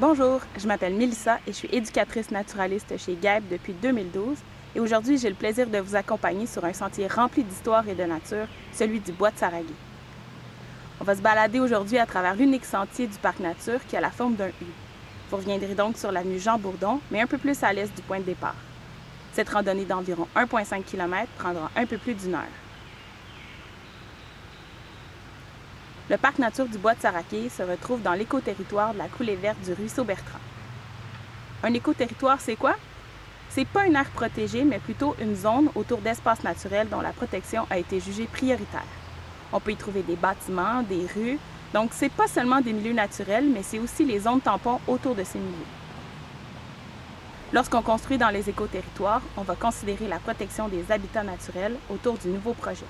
Bonjour, je m'appelle Melissa et je suis éducatrice naturaliste chez GAEB depuis 2012 et aujourd'hui j'ai le plaisir de vous accompagner sur un sentier rempli d'histoire et de nature, celui du bois de Saragui. On va se balader aujourd'hui à travers l'unique sentier du parc nature qui a la forme d'un U. Vous reviendrez donc sur l'avenue Jean Bourdon, mais un peu plus à l'est du point de départ. Cette randonnée d'environ 1,5 km prendra un peu plus d'une heure. Le parc nature du Bois de Saraké se retrouve dans l'écoterritoire de la coulée verte du ruisseau Bertrand. Un écoterritoire, c'est quoi? C'est pas une aire protégée, mais plutôt une zone autour d'espaces naturels dont la protection a été jugée prioritaire. On peut y trouver des bâtiments, des rues, donc c'est pas seulement des milieux naturels, mais c'est aussi les zones tampons autour de ces milieux. Lorsqu'on construit dans les écoterritoires, on va considérer la protection des habitats naturels autour du nouveau projet.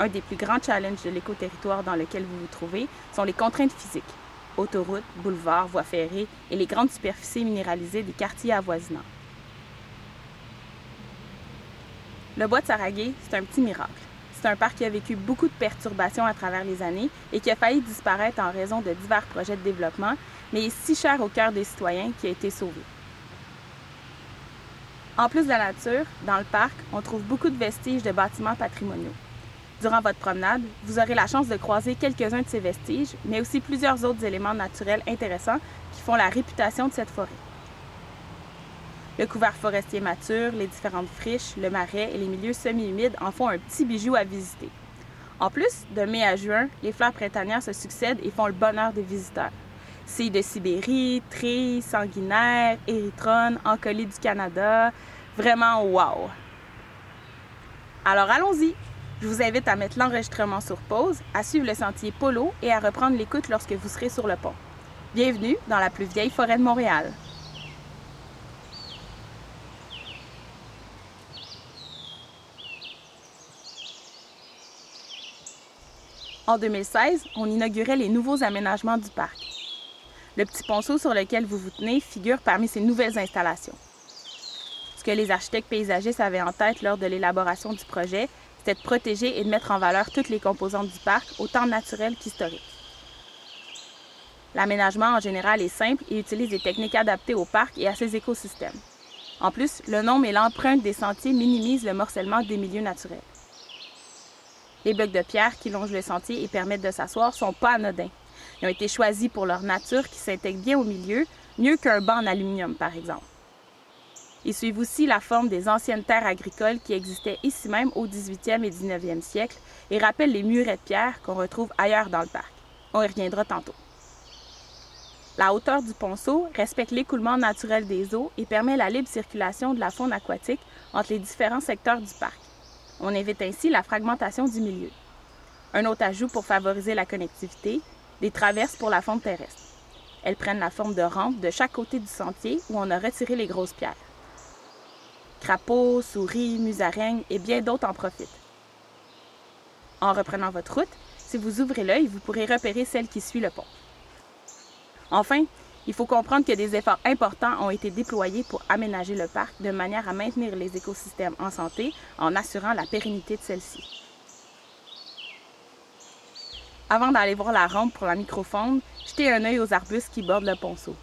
Un des plus grands challenges de l'écoterritoire dans lequel vous vous trouvez sont les contraintes physiques. Autoroutes, boulevards, voies ferrées et les grandes superficies minéralisées des quartiers avoisinants. Le bois de Saragué, c'est un petit miracle. C'est un parc qui a vécu beaucoup de perturbations à travers les années et qui a failli disparaître en raison de divers projets de développement, mais est si cher au cœur des citoyens qu'il a été sauvé. En plus de la nature, dans le parc, on trouve beaucoup de vestiges de bâtiments patrimoniaux. Durant votre promenade, vous aurez la chance de croiser quelques-uns de ces vestiges, mais aussi plusieurs autres éléments naturels intéressants qui font la réputation de cette forêt. Le couvert forestier mature, les différentes friches, le marais et les milieux semi-humides en font un petit bijou à visiter. En plus, de mai à juin, les fleurs printanières se succèdent et font le bonheur des visiteurs. Cils de Sibérie, trilles, sanguinaires, érythrones, encolis du Canada. Vraiment wow! Alors allons-y! Je vous invite à mettre l'enregistrement sur pause, à suivre le sentier Polo et à reprendre l'écoute lorsque vous serez sur le pont. Bienvenue dans la plus vieille forêt de Montréal. En 2016, on inaugurait les nouveaux aménagements du parc. Le petit ponceau sur lequel vous vous tenez figure parmi ces nouvelles installations. Ce que les architectes paysagistes avaient en tête lors de l'élaboration du projet, c'était de protéger et de mettre en valeur toutes les composantes du parc, autant naturelles qu'historiques. L'aménagement en général est simple et utilise des techniques adaptées au parc et à ses écosystèmes. En plus, le nombre et l'empreinte des sentiers minimisent le morcellement des milieux naturels. Les blocs de pierre qui longent le sentier et permettent de s'asseoir sont pas anodins. Ils ont été choisis pour leur nature qui s'intègre bien au milieu, mieux qu'un banc en aluminium, par exemple. Ils suivent aussi la forme des anciennes terres agricoles qui existaient ici même au 18e et 19e siècle et rappellent les murets de pierre qu'on retrouve ailleurs dans le parc. On y reviendra tantôt. La hauteur du ponceau respecte l'écoulement naturel des eaux et permet la libre circulation de la faune aquatique entre les différents secteurs du parc. On évite ainsi la fragmentation du milieu. Un autre ajout pour favoriser la connectivité, des traverses pour la faune terrestre. Elles prennent la forme de rampes de chaque côté du sentier où on a retiré les grosses pierres. Crapauds, souris, musaraignes et bien d'autres en profitent. En reprenant votre route, si vous ouvrez l'œil, vous pourrez repérer celle qui suit le pont. Enfin, il faut comprendre que des efforts importants ont été déployés pour aménager le parc de manière à maintenir les écosystèmes en santé en assurant la pérennité de celle-ci. Avant d'aller voir la rampe pour la microfaune, jetez un œil aux arbustes qui bordent le ponceau.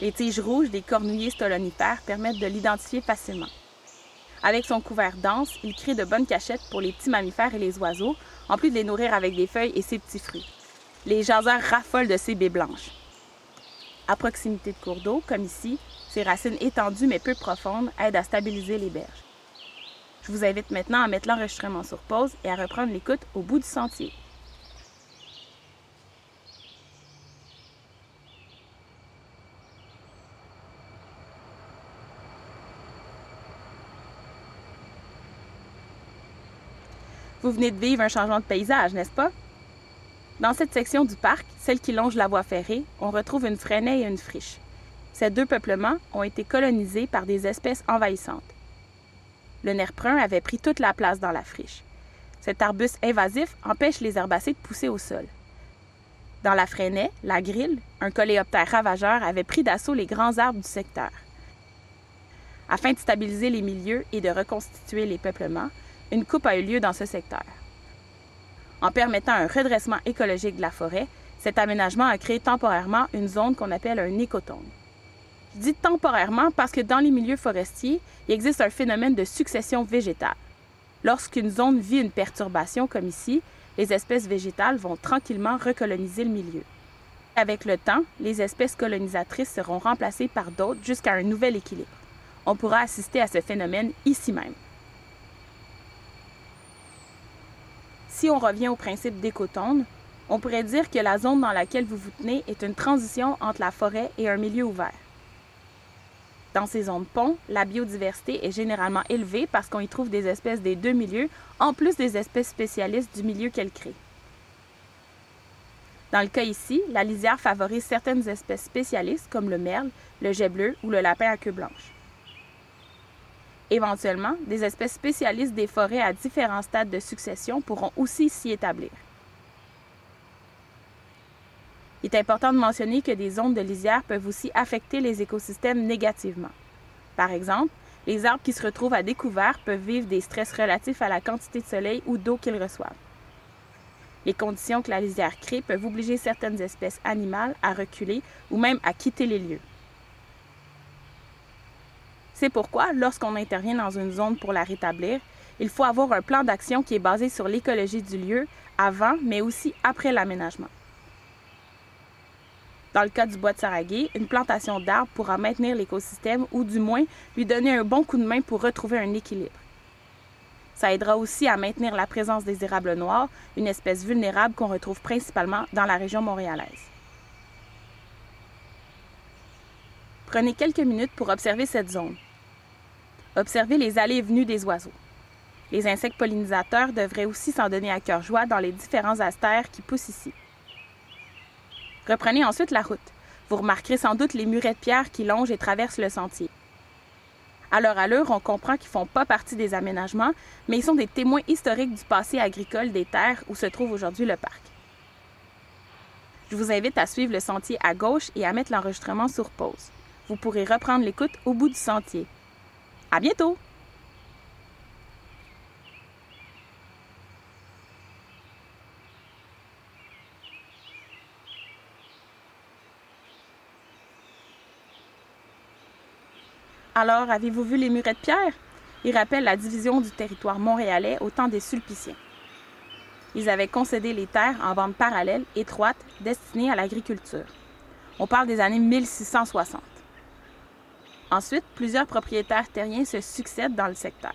Les tiges rouges des cornouillers stolonifères permettent de l'identifier facilement. Avec son couvert dense, il crée de bonnes cachettes pour les petits mammifères et les oiseaux, en plus de les nourrir avec des feuilles et ses petits fruits. Les jaseurs raffolent de ces baies blanches. À proximité de cours d'eau, comme ici, ses racines étendues mais peu profondes aident à stabiliser les berges. Je vous invite maintenant à mettre l'enregistrement sur pause et à reprendre l'écoute au bout du sentier. Vous venez de vivre un changement de paysage, n'est-ce pas? Dans cette section du parc, celle qui longe la voie ferrée, on retrouve une fresnaie et une friche. Ces deux peuplements ont été colonisés par des espèces envahissantes. Le nerf avait pris toute la place dans la friche. Cet arbuste invasif empêche les herbacées de pousser au sol. Dans la fresnaie, la grille, un coléoptère ravageur avait pris d'assaut les grands arbres du secteur. Afin de stabiliser les milieux et de reconstituer les peuplements, une coupe a eu lieu dans ce secteur. En permettant un redressement écologique de la forêt, Cet aménagement a créé temporairement une zone qu'on appelle un écotone. Je dis temporairement parce que dans les milieux forestiers, il existe un phénomène de succession végétale. Lorsqu'une zone vit une perturbation comme ici, les espèces végétales vont tranquillement recoloniser le milieu. Avec le temps, les espèces colonisatrices seront remplacées par d'autres jusqu'à un nouvel équilibre. On pourra assister à ce phénomène ici même. Si on revient au principe d'écotone, on pourrait dire que la zone dans laquelle vous vous tenez est une transition entre la forêt et un milieu ouvert. Dans ces zones ponts, la biodiversité est généralement élevée parce qu'on y trouve des espèces des deux milieux, en plus des espèces spécialistes du milieu qu'elle crée. Dans le cas ici, la lisière favorise certaines espèces spécialistes comme le merle, le jet bleu ou le lapin à queue blanche. Éventuellement, des espèces spécialistes des forêts à différents stades de succession pourront aussi s'y établir. Il est important de mentionner que des zones de lisière peuvent aussi affecter les écosystèmes négativement. Par exemple, les arbres qui se retrouvent à découvert peuvent vivre des stress relatifs à la quantité de soleil ou d'eau qu'ils reçoivent. Les conditions que la lisière crée peuvent obliger certaines espèces animales à reculer ou même à quitter les lieux. C'est pourquoi, lorsqu'on intervient dans une zone pour la rétablir, il faut avoir un plan d'action qui est basé sur l'écologie du lieu avant, mais aussi après l'aménagement. Dans le cas du bois de Saragué, une plantation d'arbres pourra maintenir l'écosystème ou du moins lui donner un bon coup de main pour retrouver un équilibre. Ça aidera aussi à maintenir la présence des érables noirs, une espèce vulnérable qu'on retrouve principalement dans la région montréalaise. Prenez quelques minutes pour observer cette zone. Observez les allées et venues des oiseaux. Les insectes pollinisateurs devraient aussi s'en donner à cœur joie dans les différents astères qui poussent ici. Reprenez ensuite la route. Vous remarquerez sans doute les murets de pierre qui longent et traversent le sentier. À leur allure, on comprend qu'ils ne font pas partie des aménagements, mais ils sont des témoins historiques du passé agricole des terres où se trouve aujourd'hui le parc. Je vous invite à suivre le sentier à gauche et à mettre l'enregistrement sur pause. Vous pourrez reprendre l'écoute au bout du sentier. À bientôt! Alors, avez-vous vu les murets de pierre? Ils rappellent la division du territoire montréalais au temps des Sulpiciens. Ils avaient concédé les terres en vente parallèle, étroite, destinées à l'agriculture. On parle des années 1660. Ensuite, plusieurs propriétaires terriens se succèdent dans le secteur.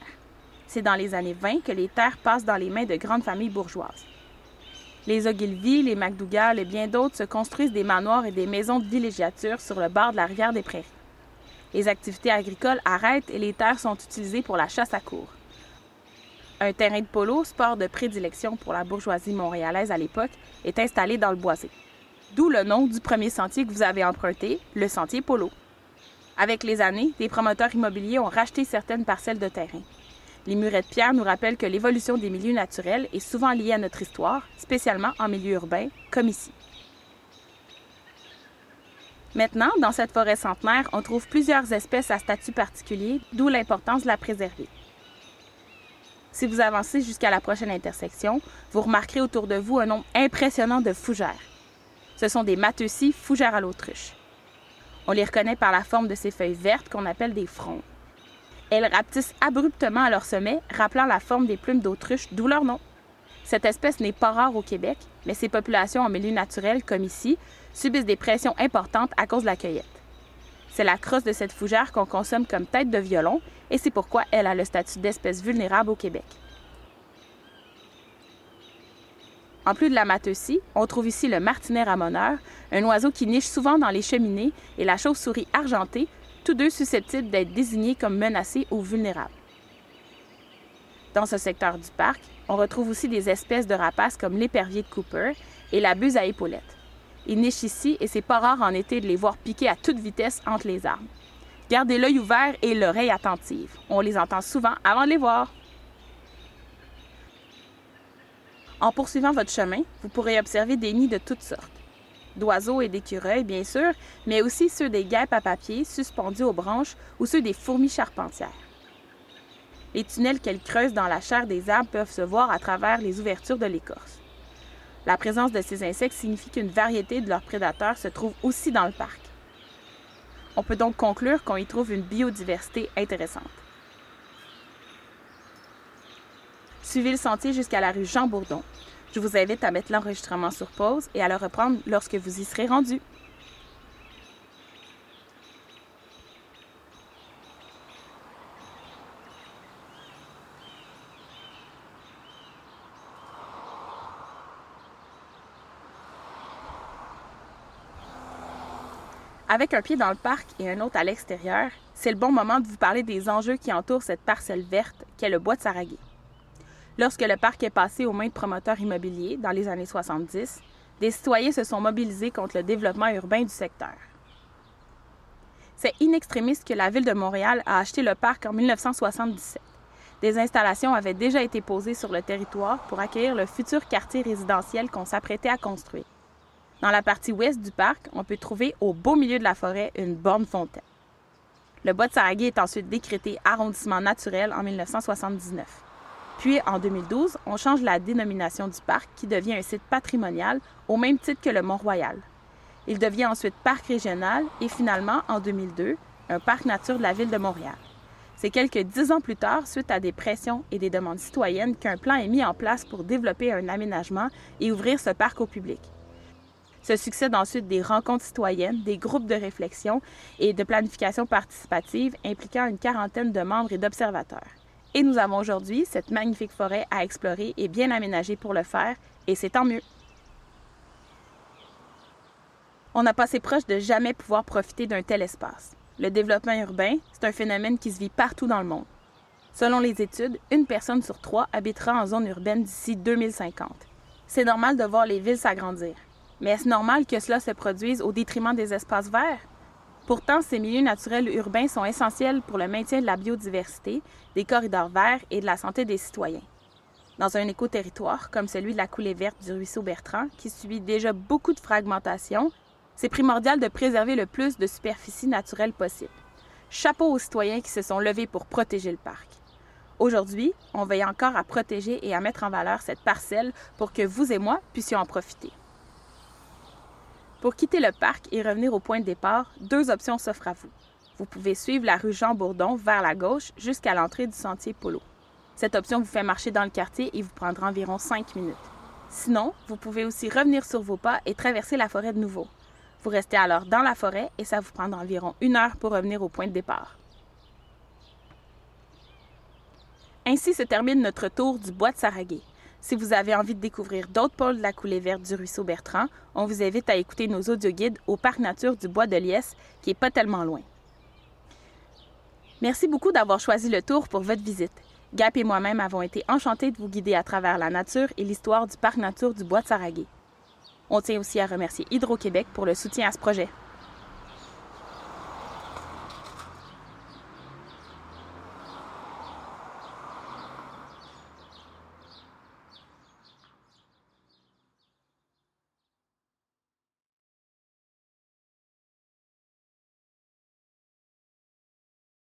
C'est dans les années 20 que les terres passent dans les mains de grandes familles bourgeoises. Les Ogilvy, les MacDougall et bien d'autres se construisent des manoirs et des maisons de villégiature sur le bord de la rivière des Prairies les activités agricoles arrêtent et les terres sont utilisées pour la chasse à cour. Un terrain de polo, sport de prédilection pour la bourgeoisie montréalaise à l'époque, est installé dans le boisé. D'où le nom du premier sentier que vous avez emprunté, le sentier polo. Avec les années, des promoteurs immobiliers ont racheté certaines parcelles de terrain. Les murets de pierre nous rappellent que l'évolution des milieux naturels est souvent liée à notre histoire, spécialement en milieu urbain, comme ici. Maintenant, dans cette forêt centenaire, on trouve plusieurs espèces à statut particulier, d'où l'importance de la préserver. Si vous avancez jusqu'à la prochaine intersection, vous remarquerez autour de vous un nombre impressionnant de fougères. Ce sont des mateusies fougères à l'autruche. On les reconnaît par la forme de ces feuilles vertes qu'on appelle des frondes. Elles rapetissent abruptement à leur sommet, rappelant la forme des plumes d'autruche, d'où leur nom. Cette espèce n'est pas rare au Québec, mais ses populations en milieu naturel, comme ici, subissent des pressions importantes à cause de la cueillette. C'est la crosse de cette fougère qu'on consomme comme tête de violon et c'est pourquoi elle a le statut d'espèce vulnérable au Québec. En plus de la mateusie, on trouve ici le martinet ramoneur, un oiseau qui niche souvent dans les cheminées, et la chauve-souris argentée, tous deux susceptibles d'être désignés comme menacés ou vulnérables. Dans ce secteur du parc, on retrouve aussi des espèces de rapaces comme l'épervier de Cooper et la buse à épaulettes. Ils nichent ici et c'est pas rare en été de les voir piquer à toute vitesse entre les arbres. Gardez l'œil ouvert et l'oreille attentive. On les entend souvent avant de les voir. En poursuivant votre chemin, vous pourrez observer des nids de toutes sortes. D'oiseaux et d'écureuils, bien sûr, mais aussi ceux des guêpes à papier suspendus aux branches ou ceux des fourmis charpentières. Les tunnels qu'elles creusent dans la chair des arbres peuvent se voir à travers les ouvertures de l'écorce. La présence de ces insectes signifie qu'une variété de leurs prédateurs se trouve aussi dans le parc. On peut donc conclure qu'on y trouve une biodiversité intéressante. Suivez le sentier jusqu'à la rue Jean Bourdon. Je vous invite à mettre l'enregistrement sur pause et à le reprendre lorsque vous y serez rendu. Avec un pied dans le parc et un autre à l'extérieur, c'est le bon moment de vous parler des enjeux qui entourent cette parcelle verte qu'est le bois de Saraguet. Lorsque le parc est passé aux mains de promoteurs immobiliers dans les années 70, des citoyens se sont mobilisés contre le développement urbain du secteur. C'est in extremis que la ville de Montréal a acheté le parc en 1977. Des installations avaient déjà été posées sur le territoire pour accueillir le futur quartier résidentiel qu'on s'apprêtait à construire. Dans la partie ouest du parc, on peut trouver au beau milieu de la forêt une borne fontaine. Le bois de Saraguet est ensuite décrété arrondissement naturel en 1979. Puis, en 2012, on change la dénomination du parc qui devient un site patrimonial au même titre que le Mont-Royal. Il devient ensuite parc régional et finalement, en 2002, un parc nature de la ville de Montréal. C'est quelques dix ans plus tard, suite à des pressions et des demandes citoyennes, qu'un plan est mis en place pour développer un aménagement et ouvrir ce parc au public. Se succèdent ensuite des rencontres citoyennes, des groupes de réflexion et de planification participative impliquant une quarantaine de membres et d'observateurs. Et nous avons aujourd'hui cette magnifique forêt à explorer et bien aménagée pour le faire, et c'est tant mieux. On n'a pas assez proche de jamais pouvoir profiter d'un tel espace. Le développement urbain, c'est un phénomène qui se vit partout dans le monde. Selon les études, une personne sur trois habitera en zone urbaine d'ici 2050. C'est normal de voir les villes s'agrandir. Mais est-ce normal que cela se produise au détriment des espaces verts? Pourtant, ces milieux naturels urbains sont essentiels pour le maintien de la biodiversité, des corridors verts et de la santé des citoyens. Dans un écoterritoire comme celui de la coulée verte du ruisseau Bertrand, qui subit déjà beaucoup de fragmentation, c'est primordial de préserver le plus de superficie naturelle possible. Chapeau aux citoyens qui se sont levés pour protéger le parc. Aujourd'hui, on veille encore à protéger et à mettre en valeur cette parcelle pour que vous et moi puissions en profiter. Pour quitter le parc et revenir au point de départ, deux options s'offrent à vous. Vous pouvez suivre la rue Jean Bourdon vers la gauche jusqu'à l'entrée du sentier Polo. Cette option vous fait marcher dans le quartier et vous prendra environ 5 minutes. Sinon, vous pouvez aussi revenir sur vos pas et traverser la forêt de nouveau. Vous restez alors dans la forêt et ça vous prendra environ une heure pour revenir au point de départ. Ainsi se termine notre tour du bois de Saraguet. Si vous avez envie de découvrir d'autres pôles de la coulée verte du ruisseau Bertrand, on vous invite à écouter nos audioguides au Parc Nature du Bois de Liesse, qui est pas tellement loin. Merci beaucoup d'avoir choisi le tour pour votre visite. Gap et moi-même avons été enchantés de vous guider à travers la nature et l'histoire du Parc Nature du Bois de Saraguet. On tient aussi à remercier Hydro-Québec pour le soutien à ce projet.